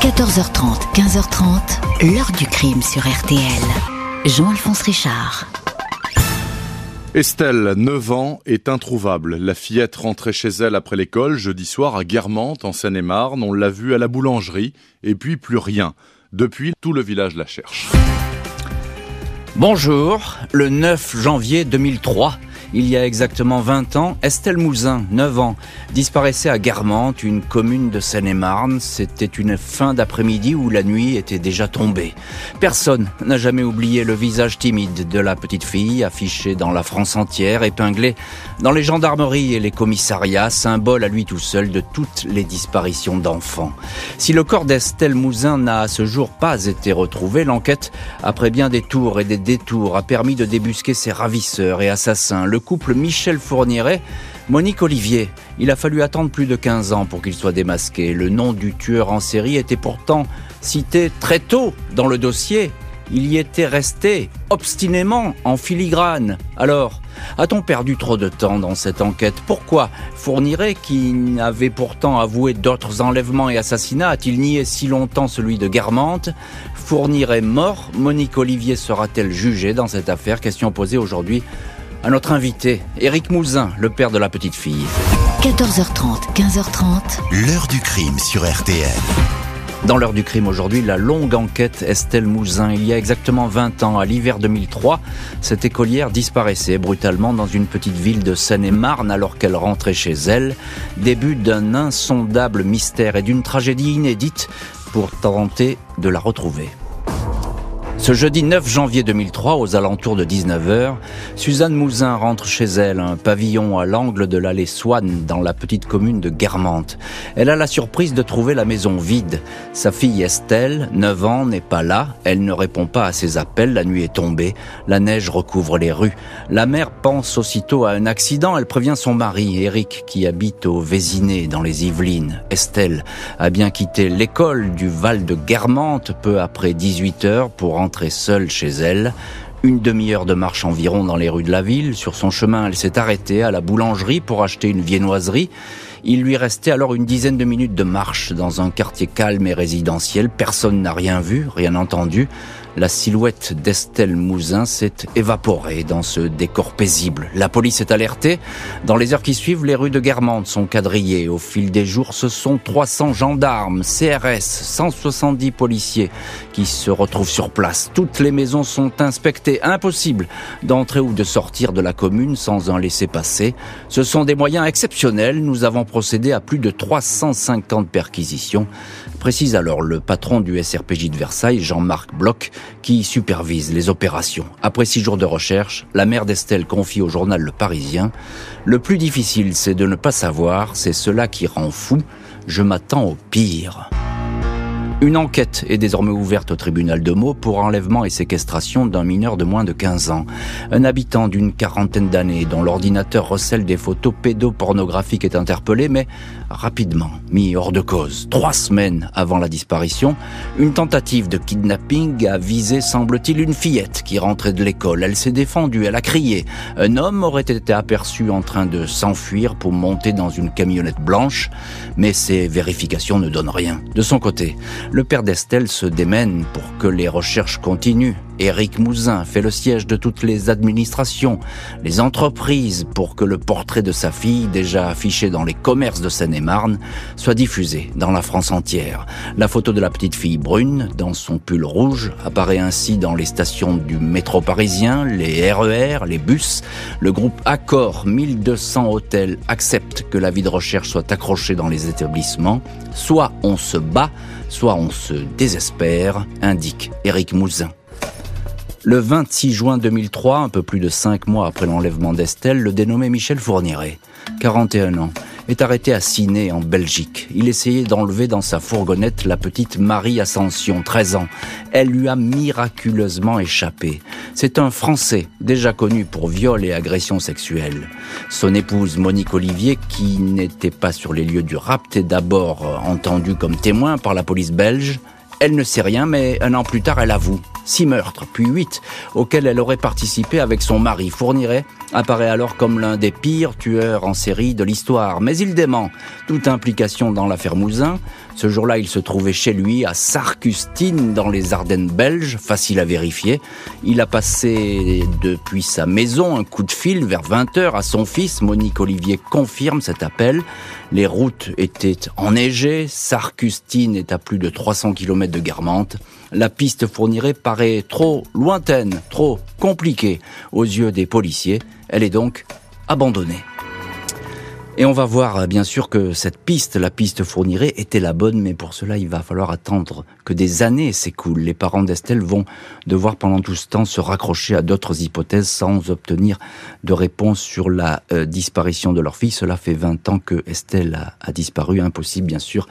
14h30, 15h30, l'heure du crime sur RTL. Jean-Alphonse Richard. Estelle, 9 ans, est introuvable. La fillette rentrait chez elle après l'école jeudi soir à Guermantes, en Seine-et-Marne. On l'a vue à la boulangerie, et puis plus rien. Depuis, tout le village la cherche. Bonjour, le 9 janvier 2003, il y a exactement 20 ans, Estelle Mouzin, 9 ans, disparaissait à Guermantes, une commune de Seine-et-Marne. C'était une fin d'après-midi où la nuit était déjà tombée. Personne n'a jamais oublié le visage timide de la petite fille, affiché dans la France entière, épinglé dans les gendarmeries et les commissariats, symbole à lui tout seul de toutes les disparitions d'enfants. Si le corps d'Estelle Mouzin n'a à ce jour pas été retrouvé, l'enquête, après bien des tours et des détours, a permis de débusquer ses ravisseurs et assassins couple Michel Fourniret, Monique Olivier. Il a fallu attendre plus de 15 ans pour qu'il soit démasqué. Le nom du tueur en série était pourtant cité très tôt dans le dossier. Il y était resté obstinément en filigrane. Alors, a-t-on perdu trop de temps dans cette enquête? Pourquoi Fourniret, qui avait pourtant avoué d'autres enlèvements et assassinats, a-t-il nié si longtemps celui de Guermantes? Fourniret mort, Monique Olivier sera-t-elle jugée dans cette affaire? Question posée aujourd'hui à notre invité, Éric Mouzin, le père de la petite fille. 14h30, 15h30. L'heure du crime sur RTL. Dans l'heure du crime aujourd'hui, la longue enquête Estelle Mouzin. Il y a exactement 20 ans, à l'hiver 2003, cette écolière disparaissait brutalement dans une petite ville de Seine-et-Marne alors qu'elle rentrait chez elle. Début d'un insondable mystère et d'une tragédie inédite pour tenter de la retrouver. Ce jeudi 9 janvier 2003, aux alentours de 19h, Suzanne Mouzin rentre chez elle, un pavillon à l'angle de l'allée Swann, dans la petite commune de Guermantes. Elle a la surprise de trouver la maison vide. Sa fille Estelle, 9 ans, n'est pas là. Elle ne répond pas à ses appels. La nuit est tombée. La neige recouvre les rues. La mère pense aussitôt à un accident. Elle prévient son mari, Eric, qui habite au Vésiné, dans les Yvelines. Estelle a bien quitté l'école du Val de Guermantes peu après 18 h pour rentrer seule chez elle. Une demi-heure de marche environ dans les rues de la ville. Sur son chemin, elle s'est arrêtée à la boulangerie pour acheter une viennoiserie. Il lui restait alors une dizaine de minutes de marche dans un quartier calme et résidentiel. Personne n'a rien vu, rien entendu la silhouette d'Estelle Mouzin s'est évaporée dans ce décor paisible. La police est alertée. Dans les heures qui suivent, les rues de Guermantes sont quadrillées. Au fil des jours, ce sont 300 gendarmes, CRS, 170 policiers qui se retrouvent sur place. Toutes les maisons sont inspectées. Impossible d'entrer ou de sortir de la commune sans un laisser-passer. Ce sont des moyens exceptionnels. Nous avons procédé à plus de 350 perquisitions. Précise alors le patron du SRPJ de Versailles, Jean-Marc Bloch, qui supervise les opérations. Après six jours de recherche, la mère d'Estelle confie au journal Le Parisien Le plus difficile, c'est de ne pas savoir, c'est cela qui rend fou. Je m'attends au pire. Une enquête est désormais ouverte au tribunal de Meaux pour enlèvement et séquestration d'un mineur de moins de 15 ans. Un habitant d'une quarantaine d'années dont l'ordinateur recèle des photos pédopornographiques est interpellé, mais rapidement mis hors de cause. Trois semaines avant la disparition, une tentative de kidnapping a visé, semble-t-il, une fillette qui rentrait de l'école. Elle s'est défendue, elle a crié. Un homme aurait été aperçu en train de s'enfuir pour monter dans une camionnette blanche, mais ces vérifications ne donnent rien. De son côté, le père d'Estelle se démène pour que les recherches continuent. Éric Mouzin fait le siège de toutes les administrations, les entreprises pour que le portrait de sa fille, déjà affiché dans les commerces de Seine-et-Marne, soit diffusé dans la France entière. La photo de la petite fille brune, dans son pull rouge, apparaît ainsi dans les stations du métro parisien, les RER, les bus. Le groupe Accor 1200 hôtels accepte que la vie de recherche soit accrochée dans les établissements. Soit on se bat, soit on se désespère, indique Éric Mouzin. Le 26 juin 2003, un peu plus de cinq mois après l'enlèvement d'Estelle, le dénommé Michel Fourniret, 41 ans, est arrêté à Ciné, en Belgique. Il essayait d'enlever dans sa fourgonnette la petite Marie Ascension, 13 ans. Elle lui a miraculeusement échappé. C'est un Français, déjà connu pour viol et agression sexuelle. Son épouse Monique Olivier, qui n'était pas sur les lieux du rapt, est d'abord entendue comme témoin par la police belge. Elle ne sait rien, mais un an plus tard, elle avoue six meurtres, puis huit, auxquels elle aurait participé avec son mari. Fourniret apparaît alors comme l'un des pires tueurs en série de l'histoire. Mais il dément toute implication dans l'affaire Mouzin. Ce jour-là, il se trouvait chez lui à Sarcustine, dans les Ardennes belges, facile à vérifier. Il a passé depuis sa maison un coup de fil vers 20h à son fils. Monique Olivier confirme cet appel. Les routes étaient enneigées, Sarcustine est à plus de 300 km de Guermantes. La piste fournirait paraît trop lointaine, trop compliquée aux yeux des policiers. Elle est donc abandonnée. Et on va voir euh, bien sûr que cette piste, la piste fournirait, était la bonne, mais pour cela il va falloir attendre que des années s'écoulent. Les parents d'Estelle vont devoir pendant tout ce temps se raccrocher à d'autres hypothèses sans obtenir de réponse sur la euh, disparition de leur fille. Cela fait 20 ans que Estelle a, a disparu. Impossible bien sûr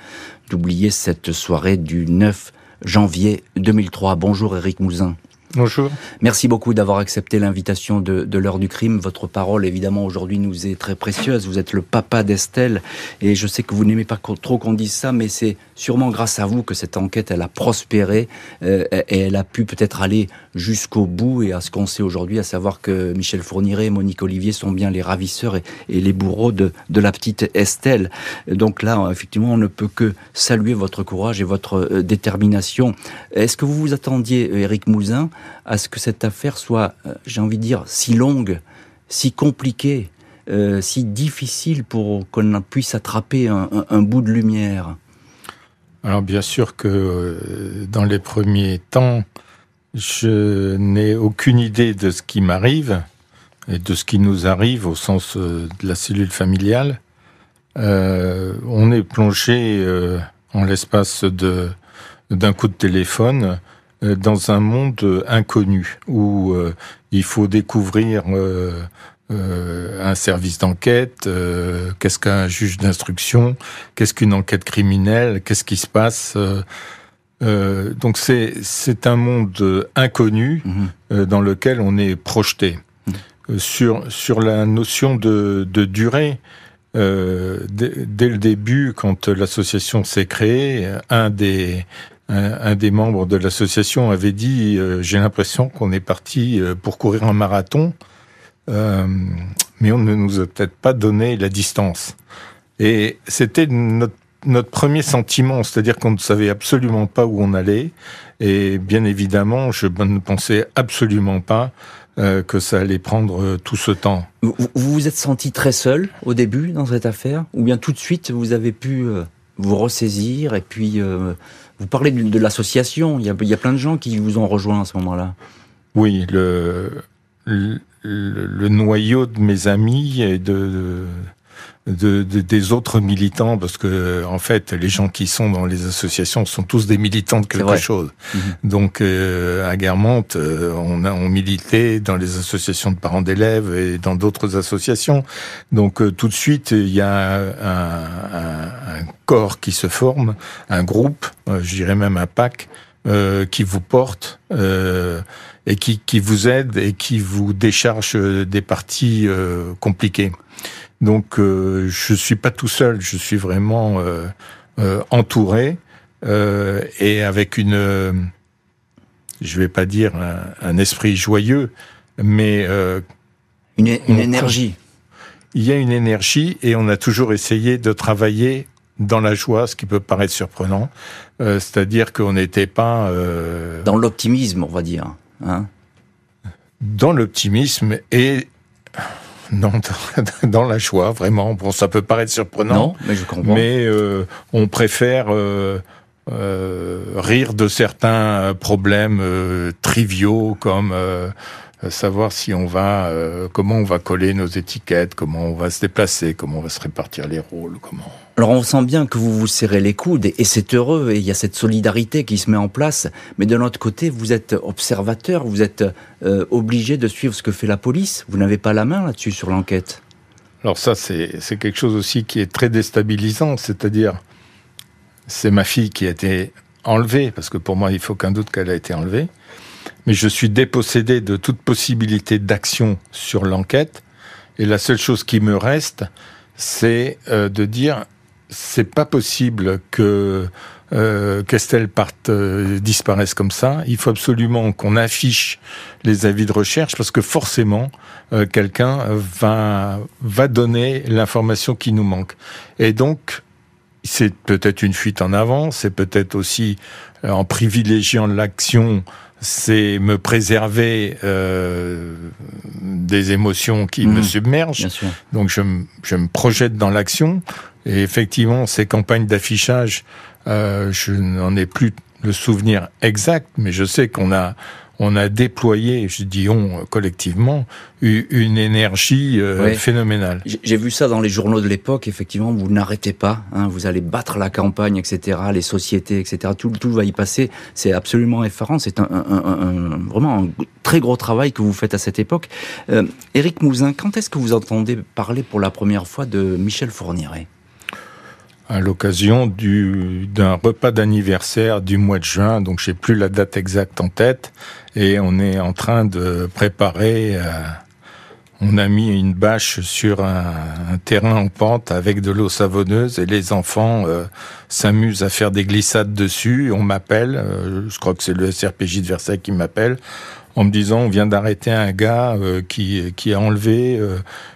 d'oublier cette soirée du 9 janvier 2003. Bonjour Eric Mouzin. Bonjour. Merci beaucoup d'avoir accepté l'invitation de, l'heure du crime. Votre parole, évidemment, aujourd'hui nous est très précieuse. Vous êtes le papa d'Estelle et je sais que vous n'aimez pas trop qu'on dise ça, mais c'est sûrement grâce à vous que cette enquête, elle a prospéré euh, et elle a pu peut-être aller jusqu'au bout et à ce qu'on sait aujourd'hui, à savoir que Michel Fourniret et Monique Olivier sont bien les ravisseurs et, et les bourreaux de, de, la petite Estelle. Donc là, effectivement, on ne peut que saluer votre courage et votre euh, détermination. Est-ce que vous vous attendiez, Éric Mouzin, à ce que cette affaire soit, euh, j'ai envie de dire, si longue, si compliquée, euh, si difficile pour qu'on puisse attraper un, bout de lumière Alors bien sûr que euh, dans les premiers temps, je n'ai aucune idée de ce qui m'arrive et de ce qui nous arrive au sens de la cellule familiale. On est plongé en l'espace d'un coup de téléphone dans un monde inconnu où euh, il faut découvrir euh, un service d'enquête, qu'est-ce qu'un juge d'instruction, qu'est-ce qu'une enquête criminelle, qu'est-ce qui se passe. donc c'est c'est un monde inconnu mmh. dans lequel on est projeté. Mmh. sur sur la notion de, de durée, euh, dès, le début, quand l'association s'est créée, un des un, des membres de l'association avait dit euh, J'ai l'impression qu'on est parti euh, pour courir un marathon, euh, mais on ne nous a peut-être pas donné la distance. Et c'était notre, premier sentiment, c'est-à-dire qu'on ne savait absolument pas où on allait. Et bien évidemment, je ne pensais absolument pas que ça allait prendre tout ce temps. Vous vous êtes senti très seul au début dans cette affaire Ou bien tout de suite vous avez pu vous ressaisir et puis vous parlez de, l'association. Il y, a, il y a plein de gens qui vous ont rejoint à ce moment-là. Oui, le, le, le, noyau de mes amis et de, de, de, des autres militants, parce que en fait, les gens qui sont dans les associations sont tous des militants de quelque chose. Mmh. Donc, euh, à Guermantes, euh, on a on militait dans les associations de parents d'élèves et dans d'autres associations. Donc, euh, tout de suite, il y a un, un, un, corps qui se forme, un groupe, euh, je dirais même un pack, euh, qui vous porte et qui, qui vous aide et qui vous décharge des parties compliquées. Donc euh, je suis pas tout seul, je suis vraiment euh, euh, entouré euh, et avec une, je vais pas dire un, un esprit joyeux, mais une, une on, énergie. Il y a une énergie et on a toujours essayé de travailler dans la joie, ce qui peut paraître surprenant, c'est-à-dire qu'on n'était pas dans l'optimisme, on va dire. Hein dans l'optimisme et non, dans la joie, vraiment. Bon, ça peut paraître surprenant. Non, mais je comprends. Mais euh, on préfère euh, euh, rire de certains problèmes euh, triviaux comme euh, savoir si on va, euh, comment on va coller nos étiquettes, comment on va se déplacer, comment on va se répartir les rôles, comment. Alors on sent bien que vous vous serrez les coudes et c'est heureux et il y a cette solidarité qui se met en place. Mais de l'autre côté, vous êtes observateur, vous êtes euh, obligé de suivre ce que fait la police. Vous n'avez pas la main là-dessus sur l'enquête. Alors ça, c'est quelque chose aussi qui est très déstabilisant, c'est-à-dire c'est ma fille qui a été enlevée, parce que pour moi, il faut qu'un doute qu'elle a été enlevée mais je suis dépossédé de toute possibilité d'action sur l'enquête. Et la seule chose qui me reste, c'est euh, de dire c'est pas possible que euh, qu'Estelle parte euh, disparaisse comme ça. Il faut absolument qu'on affiche les avis de recherche parce que forcément euh, quelqu'un va va donner l'information qui nous manque. Et donc c'est peut-être une fuite en avant, c'est peut-être aussi euh, en privilégiant l'action, c'est me préserver euh, des émotions qui me Mmh. submergent. Donc je, me- je me projette dans l'action. Et effectivement, ces campagnes d'affichage, euh, je n'en ai plus le souvenir exact, mais je sais qu'on a on a déployé, je dis on euh, collectivement, une énergie euh, phénoménale. J'ai vu ça dans les journaux de l'époque, effectivement, vous n'arrêtez pas, hein, vous allez battre la campagne, etc., les sociétés, etc., tout, tout va y passer, c'est absolument effarant, c'est un, un- un- un- vraiment un très gros travail que vous faites à cette époque. Euh, Éric Mouzin, quand est-ce que vous entendez parler pour la première fois de Michel Fourniret? À l'occasion du d'un repas d'anniversaire du mois de juin, donc j'ai plus la date exacte en tête, et on est en train de préparer. euh, on a mis une bâche sur un, terrain en pente avec de l'eau savonneuse et les enfants euh, s'amusent à faire des glissades dessus. On m'appelle, euh, je crois que c'est le SRPJ de Versailles qui m'appelle, en me disant on vient d'arrêter un gars qui qui a enlevé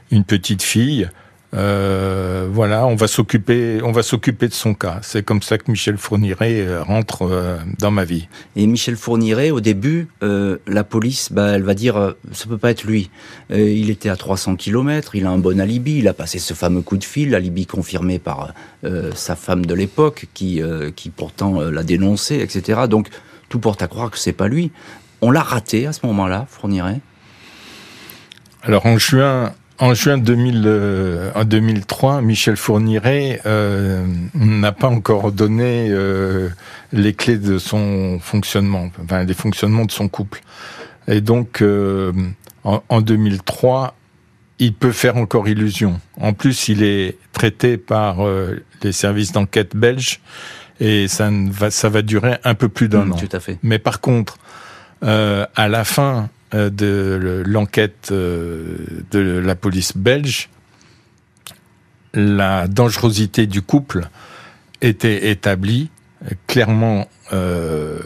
une petite fille. Euh, voilà, on va s'occuper, on va s'occuper de son cas. C'est comme ça que Michel Fourniret euh, rentre euh, dans ma vie. Et Michel Fourniret, au début, euh, la police, bah, elle va dire, ça peut pas être lui. Euh, il était à 300 km, il a un bon alibi, il a passé ce fameux coup de fil, alibi confirmé par euh, sa femme de l'époque, qui, euh, qui pourtant l'a dénoncé, etc. Donc tout porte à croire que c'est pas lui. On l'a raté à ce moment-là, Fourniret? Alors en juin, en juin 2000, euh, en 2003, Michel Fourniret euh, n'a pas encore donné euh, les clés de son fonctionnement, enfin les fonctionnements de son couple. Et donc euh, en, en 2003, il peut faire encore illusion. En plus, il est traité par euh, les services d'enquête belges et ça, ne va, ça va durer un peu plus d'un Mm, an. Tout à fait. Mais par contre, euh, à la fin de le- l'enquête euh, de la police belge, la dangerosité du couple était établie euh, clairement. Euh,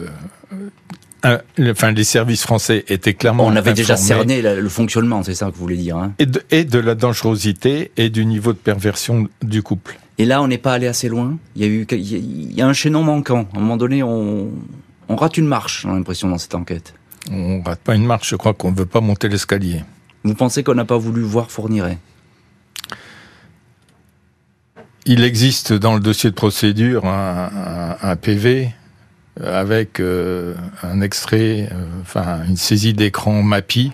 un- le- enfin, les services français étaient clairement. On avait déjà cerné la- le fonctionnement, c'est ça que vous voulez dire. Hein? Et de, et de la dangerosité et du niveau de perversion du couple. Et là, on n'est pas allé assez loin? Il y a eu, il y a- un chaînon manquant. À un moment donné, on, on rate une marche, j'ai l'impression, dans cette enquête. On rate pas une marche, je crois qu'on ne veut pas monter l'escalier. Vous pensez qu'on n'a pas voulu voir Fourniret? Il existe dans le dossier de procédure un, un- un PV avec euh, un extrait, euh, enfin une saisie d'écran MAPI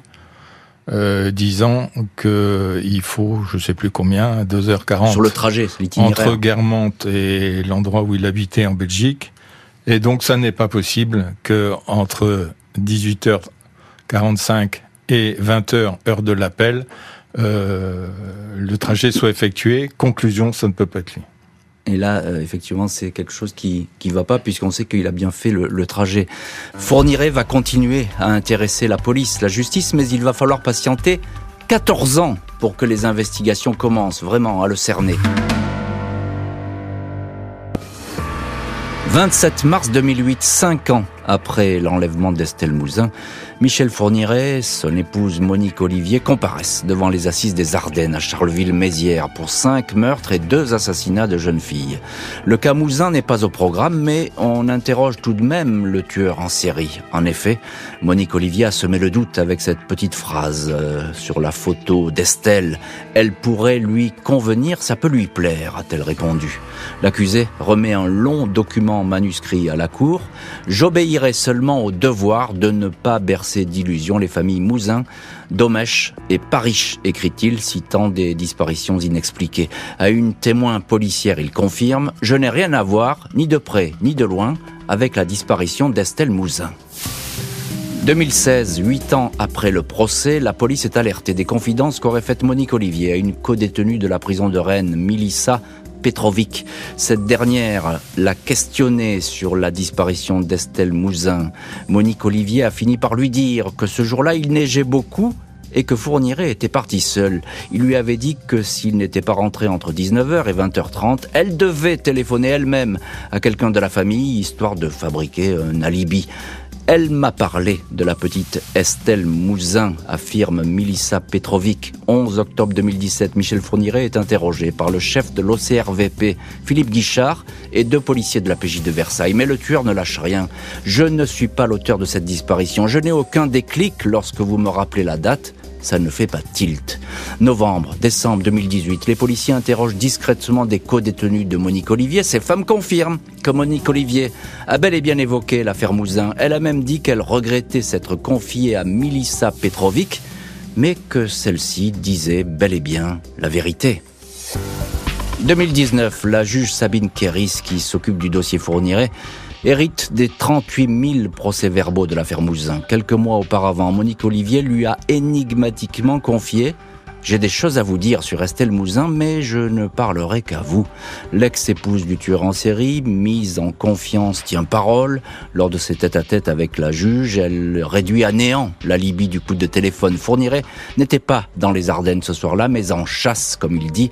euh, disant que il faut, je sais plus combien, 2h40 Sur le trajet, entre Guermantes et l'endroit où il habitait en Belgique. Et donc ça n'est pas possible que entre 18h45 et 20h, heure de l'appel, euh, le trajet soit effectué. Conclusion, ça ne peut pas être lui. Et là, euh, effectivement, c'est quelque chose qui qui va pas puisqu'on sait qu'il a bien fait le, le trajet. Fourniret va continuer à intéresser la police, la justice, mais il va falloir patienter 14 ans pour que les investigations commencent vraiment à le cerner. 27 mars 2008, 5 ans après l'enlèvement d'Estelle Mouzin, Michel Fourniret, son épouse Monique Olivier comparaissent devant les assises des Ardennes à Charleville-Mézières pour cinq meurtres et deux assassinats de jeunes filles. Le cas Mouzin n'est pas au programme, mais on interroge tout de même le tueur en série. En effet, Monique Olivier a semé le doute avec cette petite phrase euh, sur la photo d'Estelle. Elle pourrait lui convenir, ça peut lui plaire, a-t-elle répondu. L'accusé remet un long document manuscrit à la cour. J'obéirai seulement au devoir de ne pas bercer d'illusions les familles Mouzin, Domèche et Parish, écrit-il, citant des disparitions inexpliquées. À une témoin policière, il confirme Je n'ai rien à voir, ni de près ni de loin, avec la disparition d'Estelle Mouzin. 2016, huit ans après le procès, la police est alertée des confidences qu'aurait faites Monique Olivier à une codétenue de la prison de Rennes, Milissa Petrovic. Cette dernière l'a questionnée sur la disparition d'Estelle Mouzin. Monique Olivier a fini par lui dire que ce jour-là, il neigeait beaucoup et que Fourniret était parti seul. Il lui avait dit que s'il n'était pas rentré entre 19h et 20h30, elle devait téléphoner elle-même à quelqu'un de la famille, histoire de fabriquer un alibi. Elle m'a parlé de la petite Estelle Mouzin, affirme Milissa Petrovic. 11 octobre 2017, Michel Fourniret est interrogé par le chef de l'OCRVP, Philippe Guichard, et deux policiers de la PJ de Versailles. Mais le tueur ne lâche rien. Je ne suis pas l'auteur de cette disparition. Je n'ai aucun déclic lorsque vous me rappelez la date ça ne fait pas tilt. Novembre, décembre 2018, les policiers interrogent discrètement des co-détenus de Monique Olivier. Ces femmes confirment que Monique Olivier a bel et bien évoqué l'affaire Mouzin. Elle a même dit qu'elle regrettait s'être confiée à Milissa Petrovic, mais que celle-ci disait bel et bien la vérité. 2019, la juge Sabine Kéris, qui s'occupe du dossier Fourniret, hérite des 38 000 procès-verbaux de l'affaire Mouzin. Quelques mois auparavant, Monique Olivier lui a énigmatiquement confié j'ai des choses à vous dire sur Estelle Mouzin, mais je ne parlerai qu'à vous. L'ex-épouse du tueur en série, mise en confiance, tient parole. Lors de ses tête-à-tête avec la juge, elle réduit à néant l'alibi du coup de téléphone. Fournirait n'était pas dans les Ardennes ce soir-là, mais en chasse, comme il dit,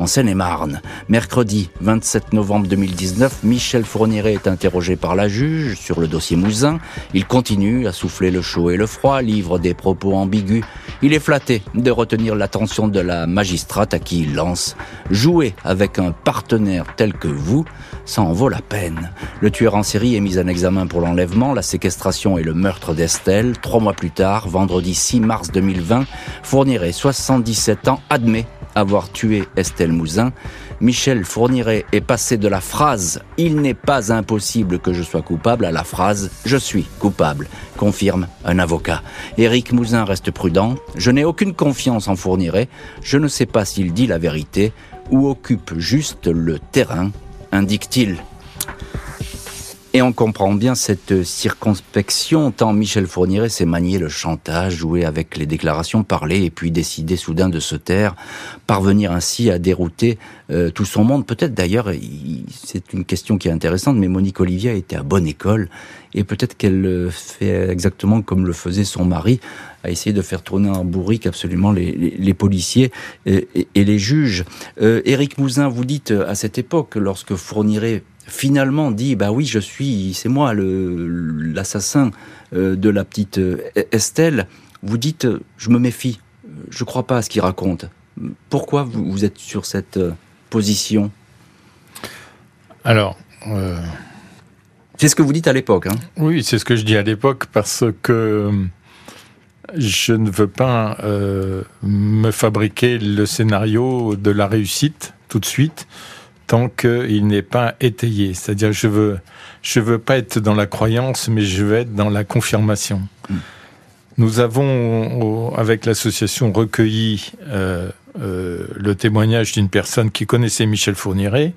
en Seine-et-Marne. Mercredi 27 novembre 2019, Michel Fourniret est interrogé par la juge sur le dossier Mouzin. Il continue à souffler le chaud et le froid, livre des propos ambigus. Il est flatté de retenir l'attention de la magistrate à qui il lance « Jouer avec un partenaire tel que vous, ça en vaut la peine. » Le tueur en série est mis en examen pour l'enlèvement, la séquestration et le meurtre d'Estelle. Trois mois plus tard, vendredi 6 mars 2020, Fourniret, 77 ans, admet avoir tué Estelle Mouzin, Michel Fourniret est passé de la phrase Il n'est pas impossible que je sois coupable à la phrase Je suis coupable, confirme un avocat. Éric Mouzin reste prudent. Je n'ai aucune confiance en Fourniret. Je ne sais pas s'il dit la vérité ou occupe juste le terrain, indique-t-il. Et on comprend bien cette circonspection, tant Michel Fourniret s'est manié le chantage, joué avec les déclarations, parler et puis décider soudain de se taire, parvenir ainsi à dérouter euh, tout son monde. Peut-être d'ailleurs, c'est une question qui est intéressante, mais Monique Olivier été à bonne école et peut-être qu'elle fait exactement comme le faisait son mari, à essayer de faire tourner en bourrique absolument les, policiers et, et, les juges. Euh, Éric Mouzin, vous dites à cette époque, lorsque Fourniret finalement dit bah oui je suis c'est moi le l'assassin euh, de la petite euh, Estelle vous dites je me méfie. Je crois pas à ce qu'il raconte. Pourquoi vous, êtes sur cette euh, position? Alors c'est ce que vous dites à l'époque hein. oui c'est ce que je dis à l'époque parce que je ne veux pas me fabriquer le scénario de la réussite tout de suite tant qu'il n'est pas étayé. C'est-à-dire, je veux, je veux pas être dans la croyance, mais je veux être dans la confirmation. Mm. Nous avons, avec l'association, recueilli euh, euh, le témoignage d'une personne qui connaissait Michel Fourniret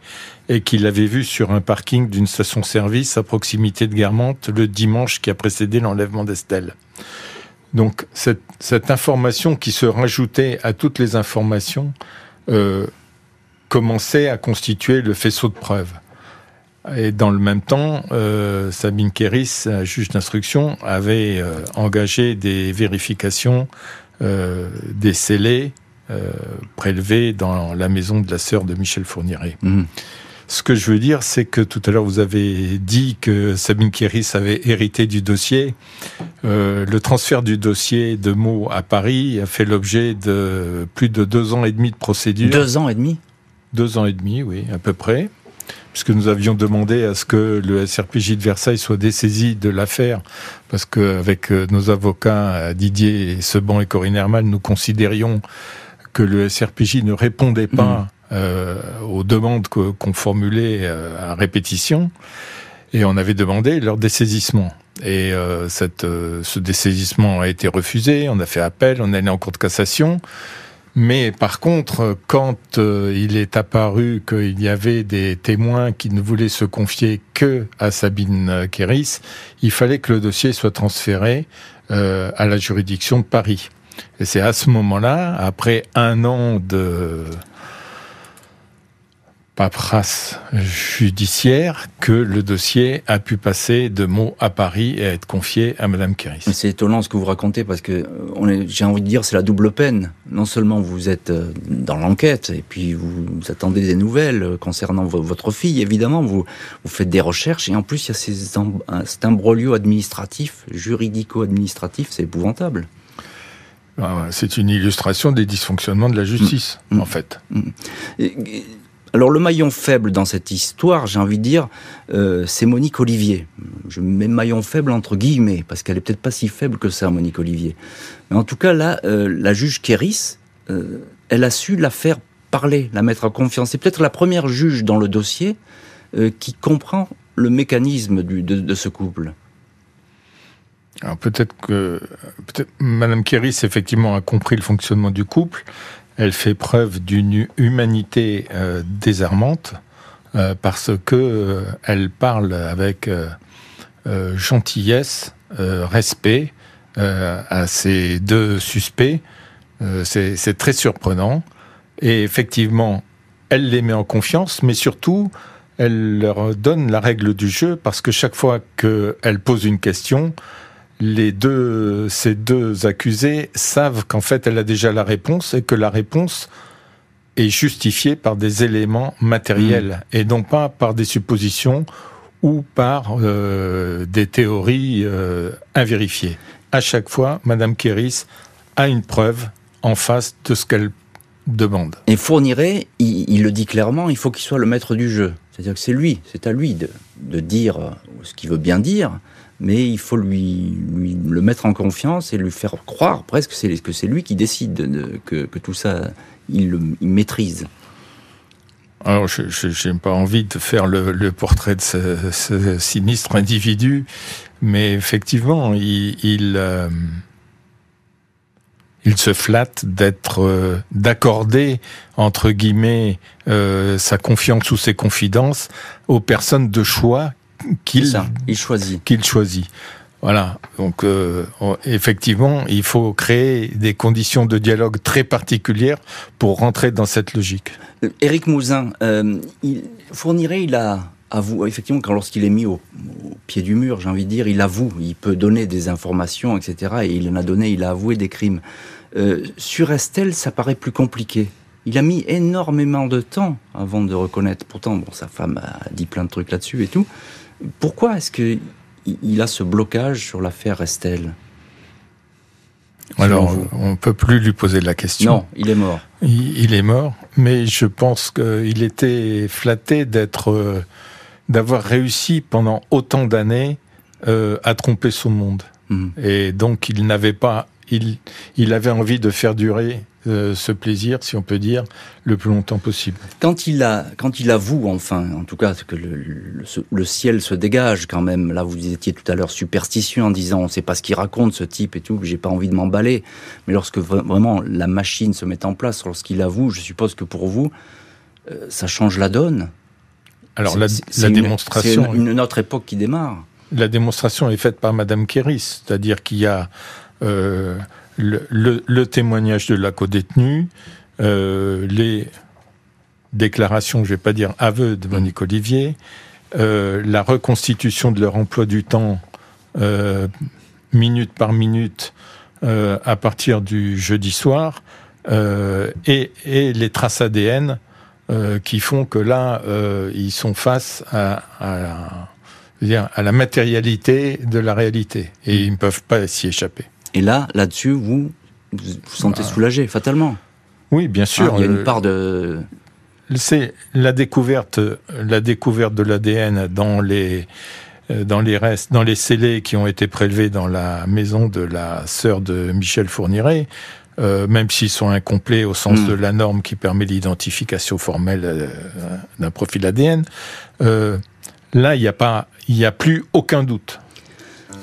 et qui l'avait vu sur un parking d'une station-service à proximité de Guermantes le dimanche qui a précédé l'enlèvement d'Estelle. Donc cette, cette, information qui se rajoutait à toutes les informations euh, commençait à constituer le faisceau de preuves. Et dans le même temps, euh, Sabine Kéris, juge d'instruction, avait euh, engagé des vérifications euh, des scellés euh, prélevés dans la maison de la sœur de Michel Fourniret. Mhm. Ce que je veux dire, c'est que tout à l'heure, vous avez dit que Sabine Kéris avait hérité du dossier. Euh, le transfert du dossier de Meaux à Paris a fait l'objet de plus de deux ans et demi de procédure. Deux ans et demi? Deux ans et demi, oui, à peu près, puisque nous avions demandé à ce que le SRPJ de Versailles soit dessaisi de l'affaire, parce qu'avec euh, nos avocats euh, Didier Seban et Corinne Herman, nous considérions que le SRPJ ne répondait pas mmh. euh, aux demandes qu'on formulait à répétition, et on avait demandé leur dessaisissement. Et cette, ce dessaisissement a été refusé, on a fait appel, on est allé en cour de cassation. Mais par contre, quand euh, il est apparu qu'il y avait des témoins qui ne voulaient se confier que à Sabine Kéris, il fallait que le dossier soit transféré euh, à la juridiction de Paris. Et c'est à ce moment-là, après un an de paperasse judiciaire que le dossier a pu passer de mots à Paris et être confié à Madame Kéris. C'est étonnant ce que vous racontez parce que j'ai envie de dire c'est la double peine. Non seulement vous êtes euh, dans l'enquête et puis vous, attendez des nouvelles concernant votre fille, évidemment, vous, vous faites des recherches et en plus il y a ces, cet imbroglio administratif, juridico-administratif, c'est épouvantable. Ah c'est une illustration des dysfonctionnements de la justice, mm. en fait. Mm. Alors le maillon faible dans cette histoire, j'ai envie de dire, euh, c'est Monique Olivier. Je mets maillon faible entre guillemets, parce qu'elle est peut-être pas si faible que ça, Monique Olivier. Mais en tout cas, là, euh, la juge Kéris, euh, elle a su la faire parler, la mettre en confiance. C'est peut-être la première juge dans le dossier qui comprend le mécanisme de, ce couple. Alors peut-être que peut Madame Kéris effectivement a compris le fonctionnement du couple, elle fait preuve d'une humanité euh, désarmante euh, parce que euh, elle parle avec gentillesse, respect à ces deux suspects. C'est très surprenant. Et effectivement, elle les met en confiance, mais surtout, elle leur donne la règle du jeu parce que chaque fois qu'elle pose une question, les deux, ces deux accusés savent qu'en fait elle a déjà la réponse et que la réponse est justifiée par des éléments matériels mmh. et non pas par des suppositions ou par euh, des théories euh, invérifiées. À chaque fois, Madame Kéris a une preuve en face de ce qu'elle demande. Et Fourniret, il, le dit clairement, il faut qu'il soit le maître du jeu. C'est-à-dire que c'est lui, c'est à lui de, de dire ce qu'il veut bien dire, mais il faut lui, le mettre en confiance et lui faire croire presque que c'est lui qui décide, de, que, tout ça, il, le, maîtrise. Alors, je n'ai pas envie de faire le, portrait de ce, sinistre individu, mais effectivement, il, il, euh, se flatte d'être, euh, d'accorder entre guillemets euh, sa confiance ou ses confidences aux personnes de choix qu'il il choisit. Qu'il choisit. Voilà. Donc euh, effectivement, il faut créer des conditions de dialogue très particulières pour rentrer dans cette logique. Euh, Éric Mouzin, euh, il fournirait, il a avoue, effectivement, quand lorsqu'il est mis au, pied du mur, j'ai envie de dire, il avoue, il peut donner des informations, etc. Et il en a donné, il a avoué des crimes. sur Estelle, ça paraît plus compliqué. Il a mis énormément de temps avant de reconnaître. Pourtant, bon, sa femme a dit plein de trucs là-dessus et tout. Pourquoi est-ce qu'il a ce blocage sur l'affaire Estelle? Alors, on ne peut plus lui poser la question. Non, il est mort. Il, est mort, mais je pense qu'il était flatté d'être, euh, d'avoir réussi pendant autant d'années euh, à tromper son monde. Mhm. Et donc, il n'avait pas, il, il avait envie de faire durer euh, ce plaisir, si on peut dire, le plus longtemps possible. Quand il a, quand il avoue, enfin, en tout cas, que le, ciel se dégage quand même. Là, vous étiez tout à l'heure superstitieux en disant, on ne sait pas ce qu'il raconte, ce type et tout, j'ai pas envie de m'emballer. Mais lorsque vraiment la machine se met en place, lorsqu'il avoue, je suppose que pour vous, euh, ça change la donne. Alors la, démonstration, c'est une, autre époque qui démarre. La démonstration est faite par Madame Kéris, c'est-à-dire qu'il y a euh, le, témoignage de la codétenue, euh, les déclarations, je vais pas dire aveux de Monique Olivier, euh, la reconstitution de leur emploi du temps euh, minute par minute à partir du jeudi soir, et, les traces ADN qui font que là, ils sont face à, à, à la matérialité de la réalité, et ils ne peuvent pas s'y échapper. Et là, là-dessus, vous vous, sentez bah. soulagé, fatalement. Oui, bien sûr. Ah, il y a une part de. C'est la découverte, la découverte de l'ADN dans les dans les restes, dans les scellés qui ont été prélevés dans la maison de la sœur de Michel Fourniret, euh, même s'ils sont incomplets au sens hmm. de la norme qui permet l'identification formelle euh, d'un profil ADN. Euh, là, il n'y a pas, il n'y a plus aucun doute.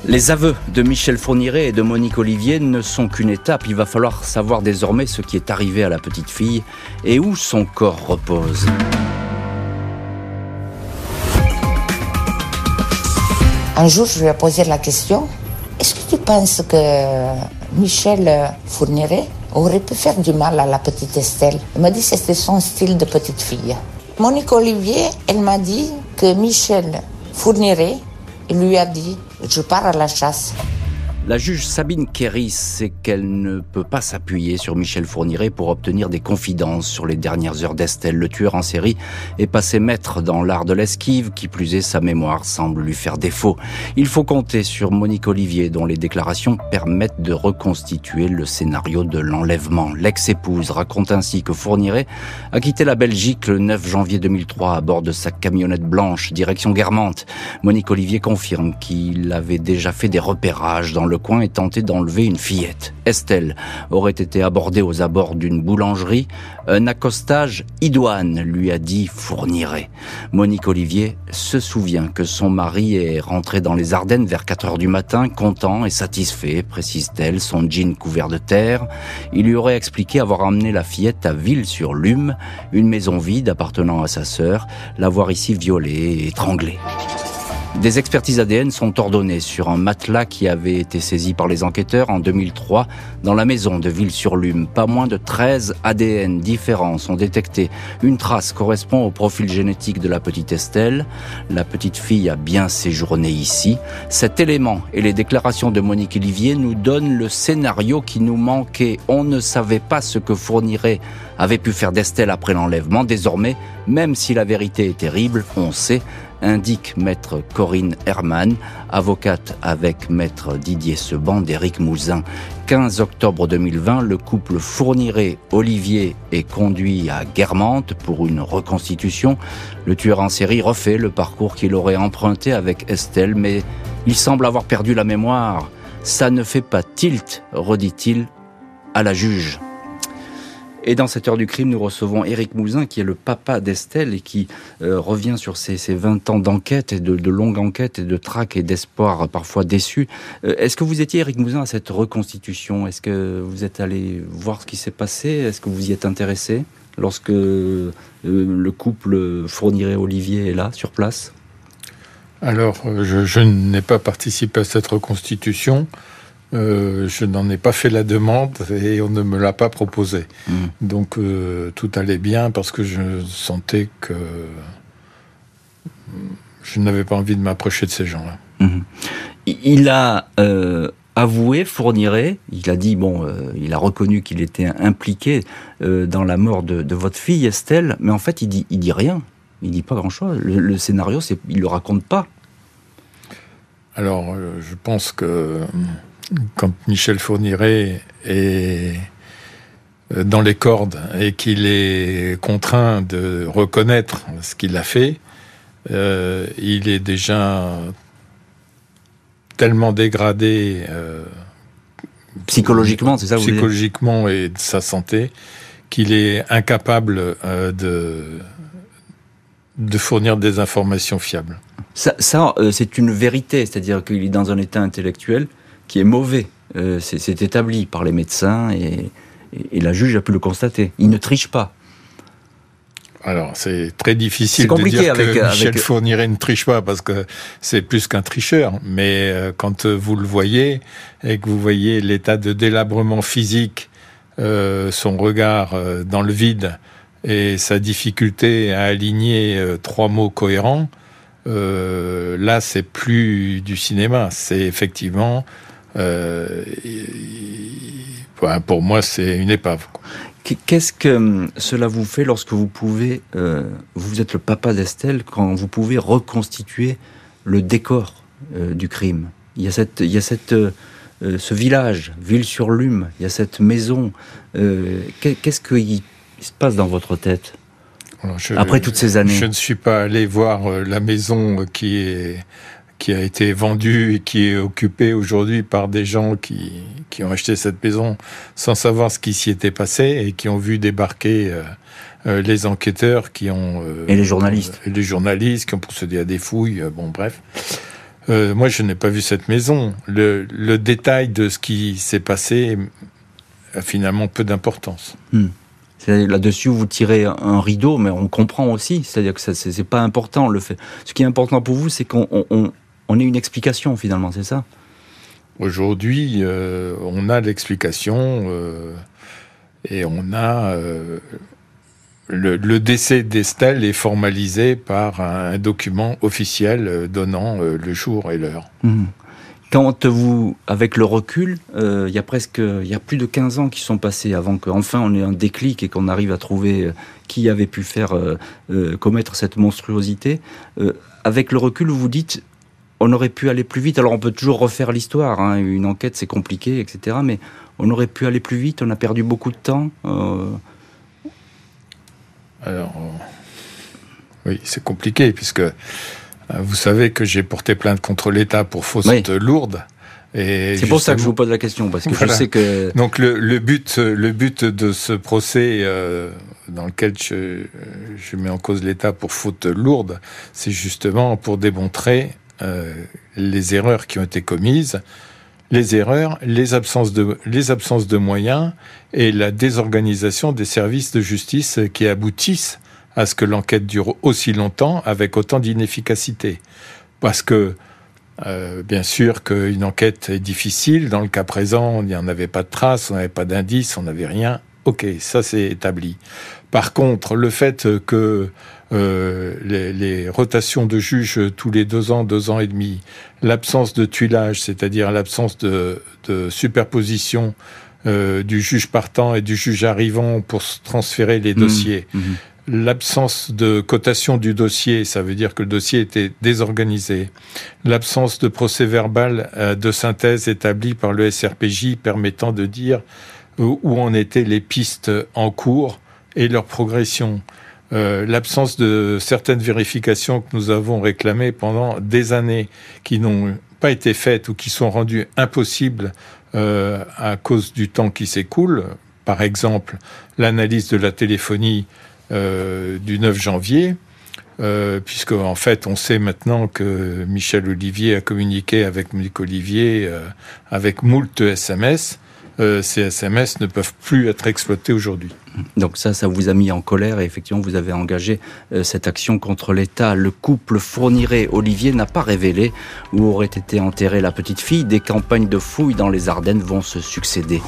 Les aveux de Michel Fourniret et de Monique Olivier ne sont qu'une étape. Il va falloir savoir désormais ce qui est arrivé à la petite fille et où son corps repose. Un jour, je lui ai posé la question Est-ce que tu penses que Michel Fourniret aurait pu faire du mal à la petite Estelle? Il m'a dit que c'était son style de petite fille. Monique Olivier, elle m'a dit que Michel Fourniret lui a dit Je pars à la chasse. La juge Sabine Kéris sait qu'elle ne peut pas s'appuyer sur Michel Fourniret pour obtenir des confidences sur les dernières heures d'Estelle. Le tueur en série est passé maître dans l'art de l'esquive, qui plus est, sa mémoire semble lui faire défaut. Il faut compter sur Monique Olivier, dont les déclarations permettent de reconstituer le scénario de l'enlèvement. L'ex-épouse raconte ainsi que Fourniret a quitté la Belgique le 9 janvier 2003 à bord de sa camionnette blanche, direction Guermantes. Monique Olivier confirme qu'il avait déjà fait des repérages dans le coin et tenté d'enlever une fillette. Estelle aurait été abordée aux abords d'une boulangerie. Un accostage idoine, lui a dit Fourniret. Monique Olivier se souvient que son mari est rentré dans les Ardennes vers 4 heures du matin, content et satisfait, précise-t-elle, son jean couvert de terre. Il lui aurait expliqué avoir emmené la fillette à Ville-sur-Lume, une maison vide appartenant à sa sœur, l'avoir ici violée et étranglée. Des expertises ADN sont ordonnées sur un matelas qui avait été saisi par les enquêteurs en 2003 dans la maison de Ville-sur-Lume. Pas moins de 13 ADN différents sont détectés. Une trace correspond au profil génétique de la petite Estelle. La petite fille a bien séjourné ici. Cet élément et les déclarations de Monique Olivier nous donnent le scénario qui nous manquait. On ne savait pas ce que fournirait avait pu faire d'Estelle après l'enlèvement. Désormais, même si la vérité est terrible, on sait indique maître Corinne Herman, avocate avec maître Didier Seban d'Éric Mouzin. 15 octobre 2020, le couple fournirait Olivier est conduit à Guermantes pour une reconstitution. Le tueur en série refait le parcours qu'il aurait emprunté avec Estelle, mais il semble avoir perdu la mémoire. Ça ne fait pas tilt, redit-il à la juge. Et dans cette heure du crime, nous recevons Éric Mouzin, qui est le papa d'Estelle et qui euh, revient sur ses, 20 ans d'enquête et de, de longues enquêtes et de trac et d'espoir parfois déçus. Euh, est-ce que vous étiez, Éric Mouzin, à cette reconstitution? Est-ce que vous êtes allé voir ce qui s'est passé? Est-ce que vous y êtes intéressé lorsque euh, le couple fournirait Olivier est là, sur place? Alors, je, je n'ai pas participé à cette reconstitution. Euh, je n'en ai pas fait la demande et on ne me l'a pas proposé. Hmm. Donc euh, tout allait bien parce que je sentais que je n'avais pas envie de m'approcher de ces gens-là. Hmm. Il a euh, avoué, fournirait, il a dit, bon, il a reconnu qu'il était impliqué dans la mort de, votre fille Estelle, mais en fait il dit, il dit rien, il dit pas grand-chose. Le, le scénario, il le raconte pas. Alors je pense que quand Michel Fourniret est euh, dans les cordes et qu'il est contraint de reconnaître ce qu'il a fait, euh, il est déjà tellement dégradé euh, psychologiquement, c'est ça Psychologiquement et de sa santé qu'il est incapable de de fournir des informations fiables. Ça, ça c'est une vérité, c'est-à-dire qu'il est dans un état intellectuel qui est mauvais. Euh, c'est établi par les médecins et, la juge a pu le constater. Il ne triche pas. Alors, c'est très difficile de dire que Michel Fourniret ne triche pas parce que c'est plus qu'un tricheur. Mais euh, quand vous le voyez et que vous voyez l'état de délabrement physique, euh, son regard dans le vide et sa difficulté à aligner trois mots cohérents, là, c'est plus du cinéma. C'est effectivement euh, pour moi, c'est une épave. Qu'est-ce que hum, cela vous fait lorsque vous pouvez, euh, vous êtes le papa d'Estelle, quand vous pouvez reconstituer le décor euh, du crime? Il y a cette, il y a cette, ce village, Ville-sur-Lume, il y a cette maison. Qu'est-ce qui se passe dans votre tête? Après toutes ces années Je ne suis pas allé voir la maison qui est qui a été vendu et qui est occupé aujourd'hui par des gens qui, qui ont acheté cette maison sans savoir ce qui s'y était passé et qui ont vu débarquer euh, euh, les enquêteurs qui ont... Euh, et les journalistes. Et les journalistes qui ont procédé à des fouilles, bon bref. moi, je n'ai pas vu cette maison. Le, le détail de ce qui s'est passé a finalement peu d'importance. Hmm. Là-dessus, vous tirez un rideau, mais on comprend aussi. C'est-à-dire que ce n'est pas important. Le fait. Ce qui est important pour vous, c'est qu'on on ait une explication finalement, c'est ça? Aujourd'hui, euh, on a l'explication euh, et on a euh, le, décès d'Estelle est formalisé par un, document officiel donnant le jour et l'heure. Mmh. Quand vous, avec le recul, il y a presque, il y a plus de 15 ans qui sont passés avant qu'enfin on ait un déclic et qu'on arrive à trouver qui avait pu faire commettre cette monstruosité. avec le recul, vous vous dites, on aurait pu aller plus vite. Alors on peut toujours refaire l'histoire, hein. une enquête c'est compliqué, etc. Mais on aurait pu aller plus vite, on a perdu beaucoup de temps. Alors, oui, c'est compliqué puisque euh, vous savez que j'ai porté plainte contre l'État pour faute lourde. C'est pour ça que je vous pose la question parce que je sais que donc le, but le but de ce procès euh, dans lequel je, je, mets en cause l'État pour faute lourde, c'est justement pour démontrer euh, les erreurs qui ont été commises les erreurs, les absences de, moyens et la désorganisation des services de justice qui aboutissent à ce que l'enquête dure aussi longtemps avec autant d'inefficacité. Parce que, euh, bien sûr qu'une enquête est difficile. Dans le cas présent, il n'y en avait pas de traces, on n'avait pas d'indices, on n'avait rien. Ok, ça c'est établi. Par contre, le fait que euh, les, rotations de juges tous les deux ans, deux ans et demi, l'absence de tuilage, c'est-à-dire l'absence de, superposition euh, du juge partant et du juge arrivant pour transférer les mmh. dossiers. Mmh. L'absence de cotation du dossier, ça veut dire que le dossier était désorganisé. L'absence de procès verbal euh, de synthèse établi par le SRPJ permettant de dire où en étaient les pistes en cours et leur progression. Euh, l'absence de certaines vérifications que nous avons réclamées pendant des années, qui n'ont pas été faites ou qui sont rendues impossibles euh, à cause du temps qui s'écoule. Par exemple, l'analyse de la téléphonie euh, du 9 janvier, euh, puisque en fait on sait maintenant que Michel Olivier a communiqué avec Monique Olivier euh, avec moult SMS. Euh, ces SMS ne peuvent plus être exploités aujourd'hui. Donc ça, ça vous a mis en colère et effectivement vous avez engagé euh, cette action contre l'État. Le couple fournirait Olivier n'a pas révélé où aurait été enterrée la petite fille. Des campagnes de fouilles dans les Ardennes vont se succéder.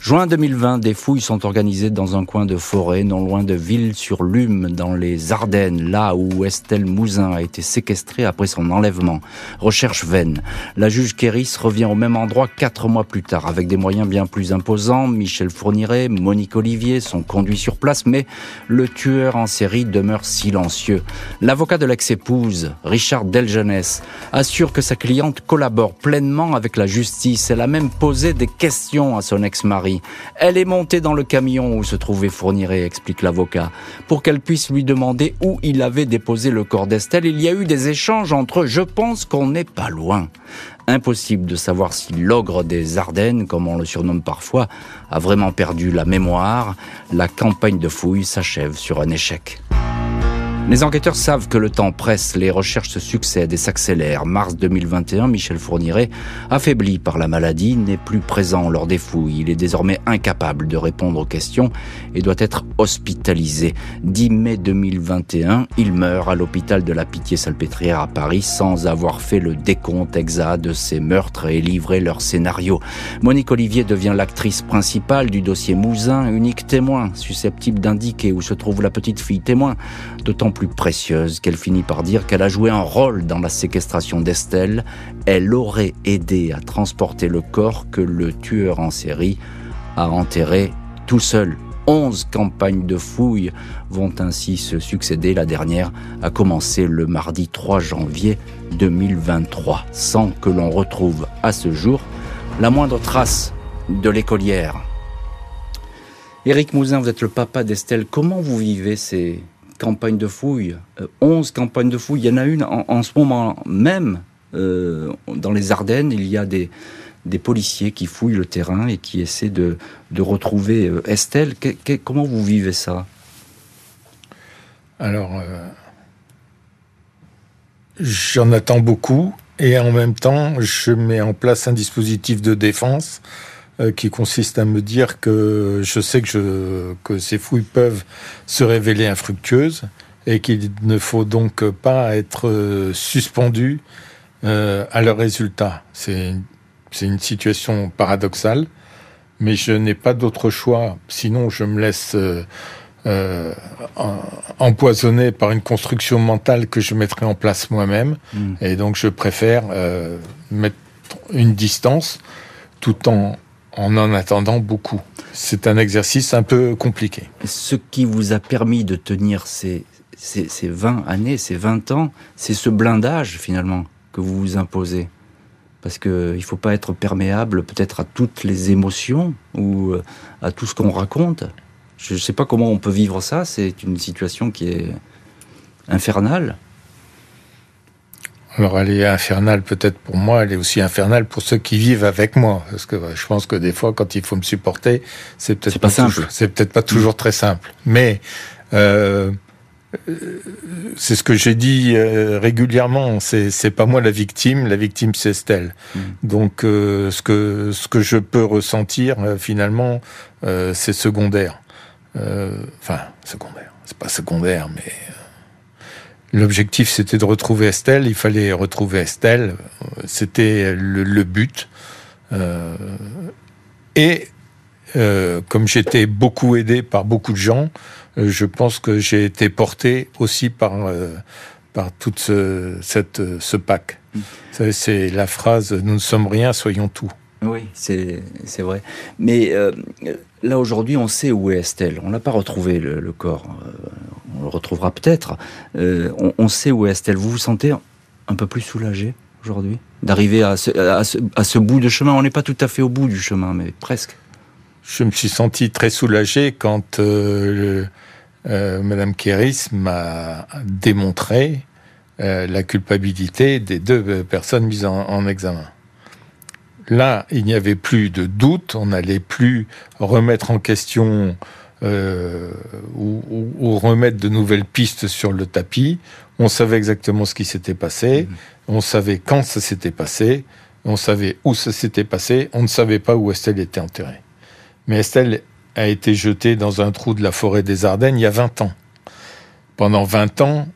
Juin 2020, des fouilles sont organisées dans un coin de forêt, non loin de Ville-sur-Lume, dans les Ardennes, là où Estelle Mouzin a été séquestrée après son enlèvement. Recherche vaine. La juge Kéris revient au même endroit quatre mois plus tard, avec des moyens bien plus imposants. Michel Fourniret, Monique Olivier sont conduits sur place, mais le tueur en série demeure silencieux. L'avocat de l'ex-épouse, Richard Delgenès, assure que sa cliente collabore pleinement avec la justice. Elle a même posé des questions à son ex-mari. Elle est montée dans le camion où se trouvait Fourniret, explique l'avocat, pour qu'elle puisse lui demander où il avait déposé le corps d'Estelle. Il y a eu des échanges entre eux. Je pense qu'on n'est pas loin. Impossible de savoir si l'ogre des Ardennes, comme on le surnomme parfois, a vraiment perdu la mémoire. La campagne de fouilles s'achève sur un échec. Les enquêteurs savent que le temps presse, les recherches se succèdent et s'accélèrent. Mars 2021, Michel Fourniret, affaibli par la maladie, n'est plus présent lors des fouilles. Il est désormais incapable de répondre aux questions et doit être hospitalisé. 10 mai 2021, il meurt à l'hôpital de la Pitié-Salpêtrière à Paris sans avoir fait le décompte exact de ses meurtres et livré leur scénario. Monique Olivier devient l'actrice principale du dossier Mouzin, unique témoin susceptible d'indiquer où se trouve la petite fille témoin, d'autant plus précieuse qu'elle finit par dire qu'elle a joué un rôle dans la séquestration d'Estelle. Elle aurait aidé à transporter le corps que le tueur en série a enterré tout seul. Onze campagnes de fouilles vont ainsi se succéder. La dernière a commencé le mardi 3 janvier 2023, sans que l'on retrouve à ce jour la moindre trace de l'écolière. Éric Mouzin, vous êtes le papa d'Estelle. Comment vous vivez ces, campagnes de fouilles, 11 euh, campagnes de fouilles. Il y en a une en, ce moment même, euh, dans les Ardennes, il y a des, des policiers qui fouillent le terrain et qui essaient de, de retrouver euh, Estelle. comment vous vivez ça? Alors, j'en attends beaucoup et en même temps, je mets en place un dispositif de défense euh, qui consiste à me dire que je sais que, je, que ces fouilles peuvent se révéler infructueuses et qu'il ne faut donc pas être euh, suspendu euh, à leur résultat. C'est une situation paradoxale, mais je n'ai pas d'autre choix. Sinon, je me laisse euh, empoisonné par une construction mentale que je mettrais en place moi-même. Mm. Et donc je préfère euh, mettre une distance tout en en, en attendant beaucoup. C'est un exercice un peu compliqué. Ce qui vous a permis de tenir ces, ces, ces 20 années, ces 20 ans, c'est ce blindage finalement que vous vous imposez parce qu'il ne faut pas être perméable peut-être à toutes les émotions ou euh, à tout ce qu'on raconte. Je ne sais pas comment on peut vivre ça, c'est une situation qui est infernale. Alors elle est infernale peut-être pour moi, elle est aussi infernale pour ceux qui vivent avec moi, parce que je pense que des fois quand il faut me supporter, c'est peut-être pas, simple, c'est peut-être pas toujours très simple. Mais euh, c'est ce que j'ai dit euh, régulièrement. C'est c'est pas moi la victime, la victime c'est Estelle. Mm. Donc euh, ce que ce que je peux ressentir euh, finalement, c'est secondaire. Enfin secondaire, c'est pas secondaire, mais L'objectif, c'était de retrouver Estelle. Il fallait retrouver Estelle. C'était le, but. Euh, et euh, comme j'étais beaucoup aidé par beaucoup de gens, euh, je pense que j'ai été porté aussi par par toute ce, cette, ce pack. Mm. C'est la phrase "Nous ne sommes rien, soyons tout". Oui, c'est vrai. Mais là aujourd'hui, on sait où est Estelle. On n'a pas retrouvé le, le corps on le retrouvera peut-être. Euh, on, sait où est Estelle. Vous vous sentez un peu plus soulagé aujourd'hui d'arriver à ce, bout de chemin? On n'est pas tout à fait au bout du chemin, mais presque. Je me suis senti très soulagé quand euh, euh, Madame Kéris m'a démontré la culpabilité des deux personnes mises en examen. Là, il n'y avait plus de doute, on n'allait plus remettre en question euh, ou, remettre de nouvelles pistes sur le tapis. On savait exactement ce qui s'était passé, mhm. on savait quand ça s'était passé, on savait où ça s'était passé, on ne savait pas où Estelle était enterrée. Mais Estelle a été jetée dans un trou de la forêt des Ardennes il y a 20 ans. Pendant 20 ans,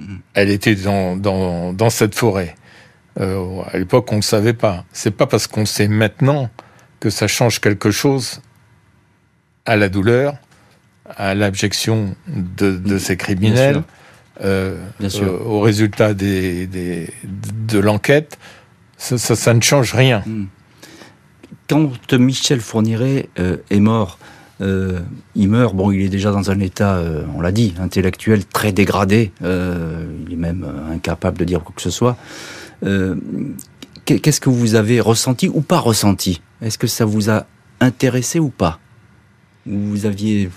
mhm. elle était dans, dans, dans cette forêt. Euh, à l'époque, on ne savait pas. C'est pas parce qu'on sait maintenant que ça change quelque chose à la douleur, à l'abjection de, ces criminels, euh, euh, au résultat des, de l'enquête, ça, ne change rien. Hmm. Quand Michel Fourniret est mort, il meurt, bon, il est déjà dans un état, on l'a dit, intellectuel très dégradé, il est même incapable de dire quoi que ce soit. Qu'est-ce que vous avez ressenti ou pas ressenti? Est-ce que ça vous a intéressé ou pas? Vous aviez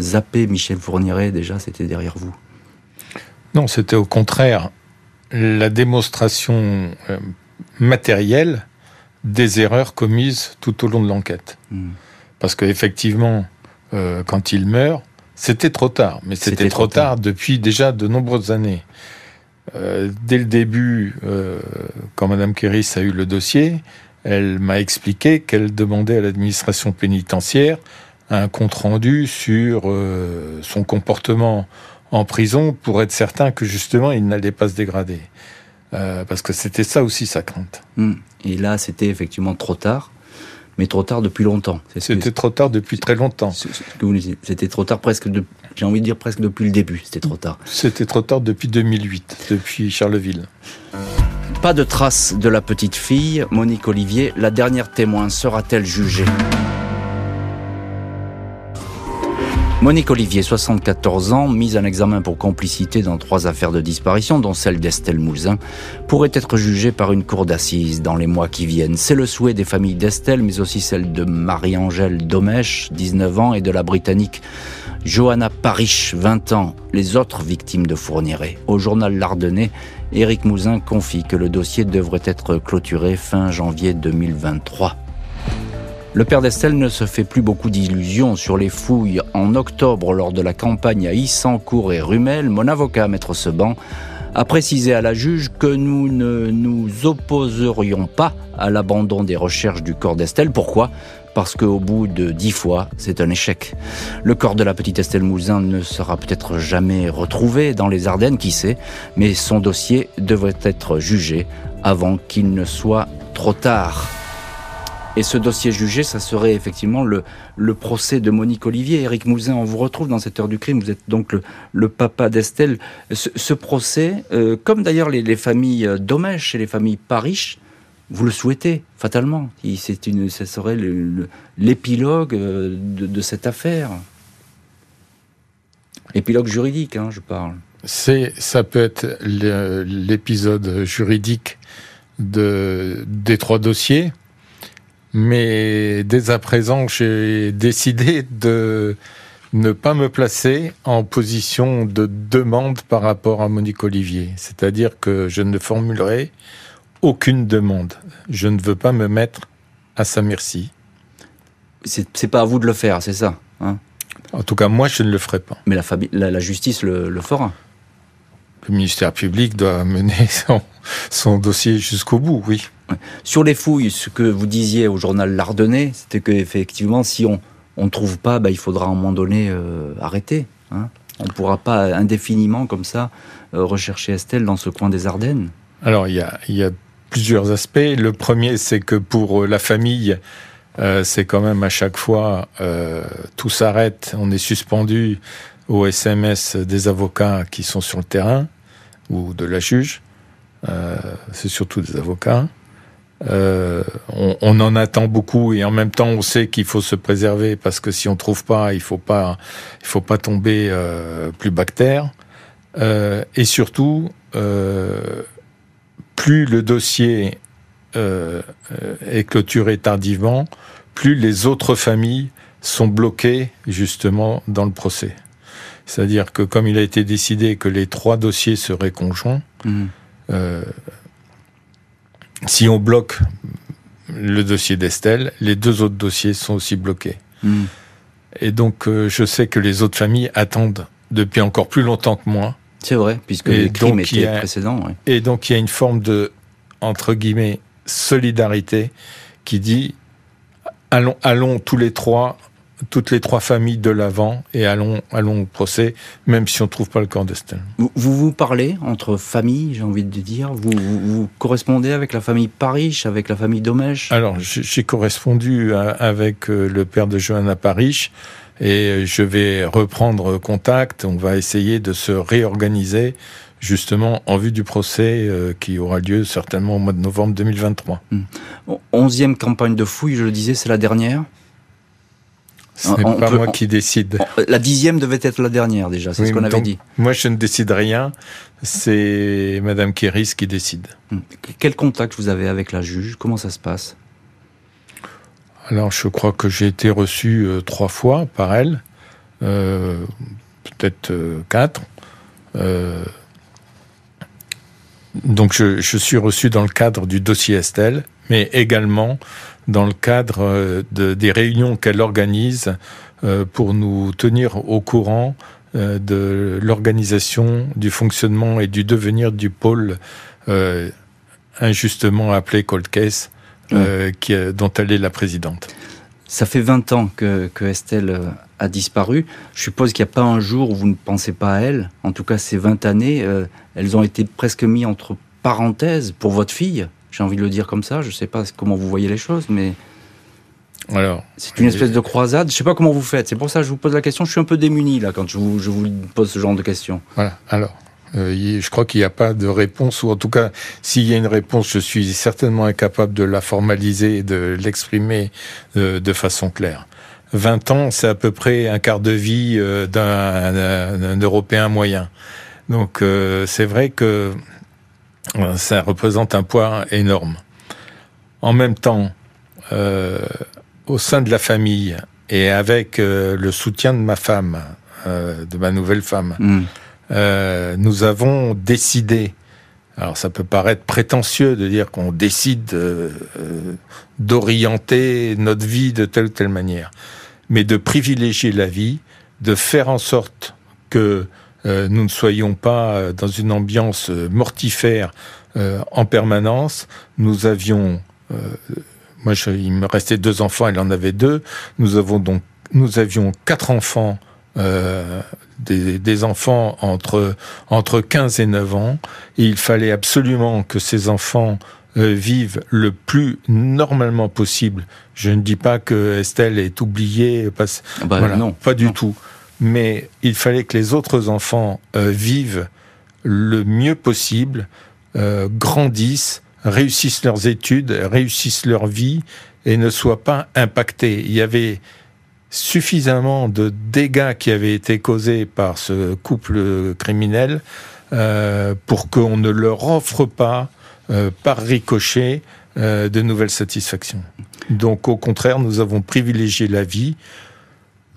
zappé Michel Fourniret déjà, c'était derrière vous Non, c'était au contraire la démonstration euh, matérielle des erreurs commises tout au long de l'enquête. Hmm. Parce qu'effectivement, euh, quand il meurt, c'était trop tard. Mais c'était trop, tard. depuis déjà de nombreuses années. Euh, dès le début, quand Mme Kéris a eu le dossier, elle m'a expliqué qu'elle demandait à l'administration pénitentiaire un compte rendu sur euh, son comportement en prison pour être certain que justement il n'allait pas se dégrader. Euh, parce que c'était ça aussi sa crainte. Hmm. Et là, c'était effectivement trop tard, mais trop tard depuis longtemps. C'était trop tard depuis très longtemps. C'était trop tard presque, de, j'ai envie de dire presque depuis le début. C'était trop tard. C'était trop tard depuis 2008, depuis Charleville. Pas de traces de la petite fille. Monique Olivier, la dernière témoin, sera-t-elle jugée? Monique Olivier, 74 ans, mise en examen pour complicité dans trois affaires de disparition, dont celle d'Estelle Mouzin, pourrait être jugée par une cour d'assises dans les mois qui viennent. C'est le souhait des familles d'Estelle, mais aussi celle de Marie-Angèle Domèche, 19 ans, et de la Britannique Johanna Parich, 20 ans, les autres victimes de Fourniret. Au journal L'Ardennais, Éric Mouzin confie que le dossier devrait être clôturé fin janvier 2023. Le père d'Estelle ne se fait plus beaucoup d'illusions sur les fouilles. En octobre, lors de la campagne à Issancourt et Rumel, mon avocat, maître Seban, a précisé à la juge que nous ne nous opposerions pas à l'abandon des recherches du corps d'Estelle. Pourquoi? Parce qu'au bout de dix fois, c'est un échec. Le corps de la petite Estelle Mouzin ne sera peut-être jamais retrouvé dans les Ardennes, qui sait, mais son dossier devrait être jugé avant qu'il ne soit trop tard. Et ce dossier jugé, ça serait effectivement le, procès de Monique Olivier. Éric Mouzin, on vous retrouve dans cette heure du crime. Vous êtes donc le, papa d'Estelle. Ce, procès, euh, comme d'ailleurs les, les, familles Domèche et les familles Parish, vous le souhaitez fatalement. C'est une, serait l'épilogue euh, de, cette affaire. Épilogue juridique, hein, je parle. C'est, ça peut être l'épisode juridique de, des trois dossiers, mais dès à présent, j'ai décidé de ne pas me placer en position de demande par rapport à Monique Olivier. C'est-à-dire que je ne formulerai aucune demande. Je ne veux pas me mettre à sa merci. C'est pas à vous de le faire, c'est ça hein? En tout cas, moi, je ne le ferai pas. Mais la, la, justice le, fera Le ministère public doit mener son, son dossier jusqu'au bout, oui. Sur les fouilles, ce que vous disiez au journal L'Ardennais, c'était qu'effectivement, si on ne trouve pas, bah, il faudra à un moment donné euh, arrêter. Hein on ne pourra pas indéfiniment, comme ça, euh, rechercher Estelle dans ce coin des Ardennes. Alors, il y a, plusieurs aspects. Le premier, c'est que pour la famille, euh, c'est quand même à chaque fois euh, tout s'arrête, on est suspendu au SMS des avocats qui sont sur le terrain ou de la juge. Euh, c'est surtout des avocats. Euh, on, on, en attend beaucoup et en même temps on sait qu'il faut se préserver parce que si on trouve pas, il faut pas, il faut pas tomber euh, plus bactère. et surtout, plus le dossier euh, est clôturé tardivement, plus les autres familles sont bloquées justement dans le procès. C'est-à-dire que comme il a été décidé que les trois dossiers seraient conjoints, mmh. euh, si on bloque le dossier d'Estelle, les deux autres dossiers sont aussi bloqués. Mmh. Et donc euh, je sais que les autres familles attendent depuis encore plus longtemps que moi c'est vrai, puisque les crimes étaient précédents. Et donc il y a une forme de, entre guillemets, solidarité qui dit allons, allons tous les trois, toutes les trois familles de l'avant et allons, allons au procès, même si on ne trouve pas le corps d'Estelle. Vous, vous, parlez entre familles, j'ai envie de dire vous, vous, correspondez avec la famille Parish, avec la famille Domèche Alors, j'ai correspondu avec euh, le père de Johanna Parish et je vais reprendre contact. On va essayer de se réorganiser justement en vue du procès euh, qui aura lieu certainement au mois de novembre 2023. Hmm. Onzième campagne de fouilles, je le disais, c'est la dernière ce n'est pas moi qui décide. La dixième devait être la dernière déjà, c'est ce qu'on avait dit. Moi je ne décide rien, c'est Madame Kéris qui décide. Hmm. Quel contact vous avez avec la juge? Comment ça se passe? Alors, je crois que j'ai été reçu euh, trois fois par elle, euh, peut-être euh, quatre. donc, je, suis reçu dans le cadre du dossier Estelle, mais également dans le cadre des réunions qu'elle organise pour nous tenir au courant de l'organisation, du fonctionnement et du devenir du pôle injustement appelé Cold Case euh, qui, dont elle est la présidente. Ça fait 20 ans que, que Estelle euh, a disparu. Je suppose qu'il n'y a pas un jour où vous ne pensez pas à elle. En tout cas, ces 20 années, euh, elles ont été presque mises entre parenthèses pour votre fille. J'ai envie de le dire comme ça. Je ne sais pas comment vous voyez les choses, mais alors, c'est une espèce de croisade. Je ne sais pas comment vous faites. C'est pour ça que je vous pose la question. Je suis un peu démuni là quand je vous, je vous pose ce genre de questions. Voilà. Alors, euh, je crois qu'il n'y a pas de réponse, ou en tout cas, s'il y a une réponse, je suis certainement incapable de la formaliser et de l'exprimer euh, de façon claire. 20 ans, c'est à peu près un quart de vie euh, d'un Européen moyen. Donc c'est vrai que ça représente un poids énorme. En même temps, au sein de la famille et avec le soutien de ma femme, de ma nouvelle femme. Euh, nous avons décidé, alors ça peut paraître prétentieux de dire qu'on décide euh, d'orienter notre vie de telle ou telle manière, mais de privilégier la vie, de faire en sorte que euh, nous ne soyons pas dans une ambiance mortifère en permanence. Nous avions, moi je, il me restait deux enfants, elle en avait deux. Nous avons donc, nous avions quatre enfants euh, des, des, enfants entre, entre 15 et 9 ans. Et il fallait absolument que ces enfants euh, vivent le plus normalement possible. Je ne dis pas que Estelle est oubliée, parce, ah bah, voilà, non, pas du tout. Mais il fallait que les autres enfants euh, vivent le mieux possible, euh, grandissent, réussissent leurs études, réussissent leur vie et ne soient pas impactés. Il y avait suffisamment de dégâts qui avaient été causés par ce couple criminel euh, pour qu'on ne leur offre pas, par ricochet, de nouvelles satisfactions. Donc au contraire, nous avons privilégié la vie.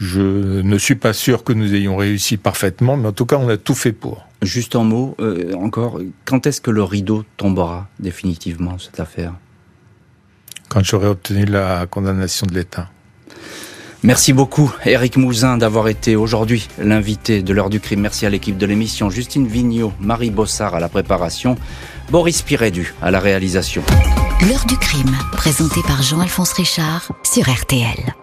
Je ne suis pas sûr que nous ayons réussi parfaitement, mais en tout cas, on a tout fait pour. Juste en mots, euh, encore, quand est-ce que le rideau tombera définitivement, cette affaire? Quand j'aurai obtenu la condamnation de l'État. Merci beaucoup, Eric Mouzin, d'avoir été aujourd'hui l'invité de l'heure du crime. Merci à l'équipe de l'émission, Justine Vignot, Marie Bossard à la préparation, Boris Pirédu à la réalisation. L'heure du crime, présenté par Jean-Alphonse Richard sur RTL.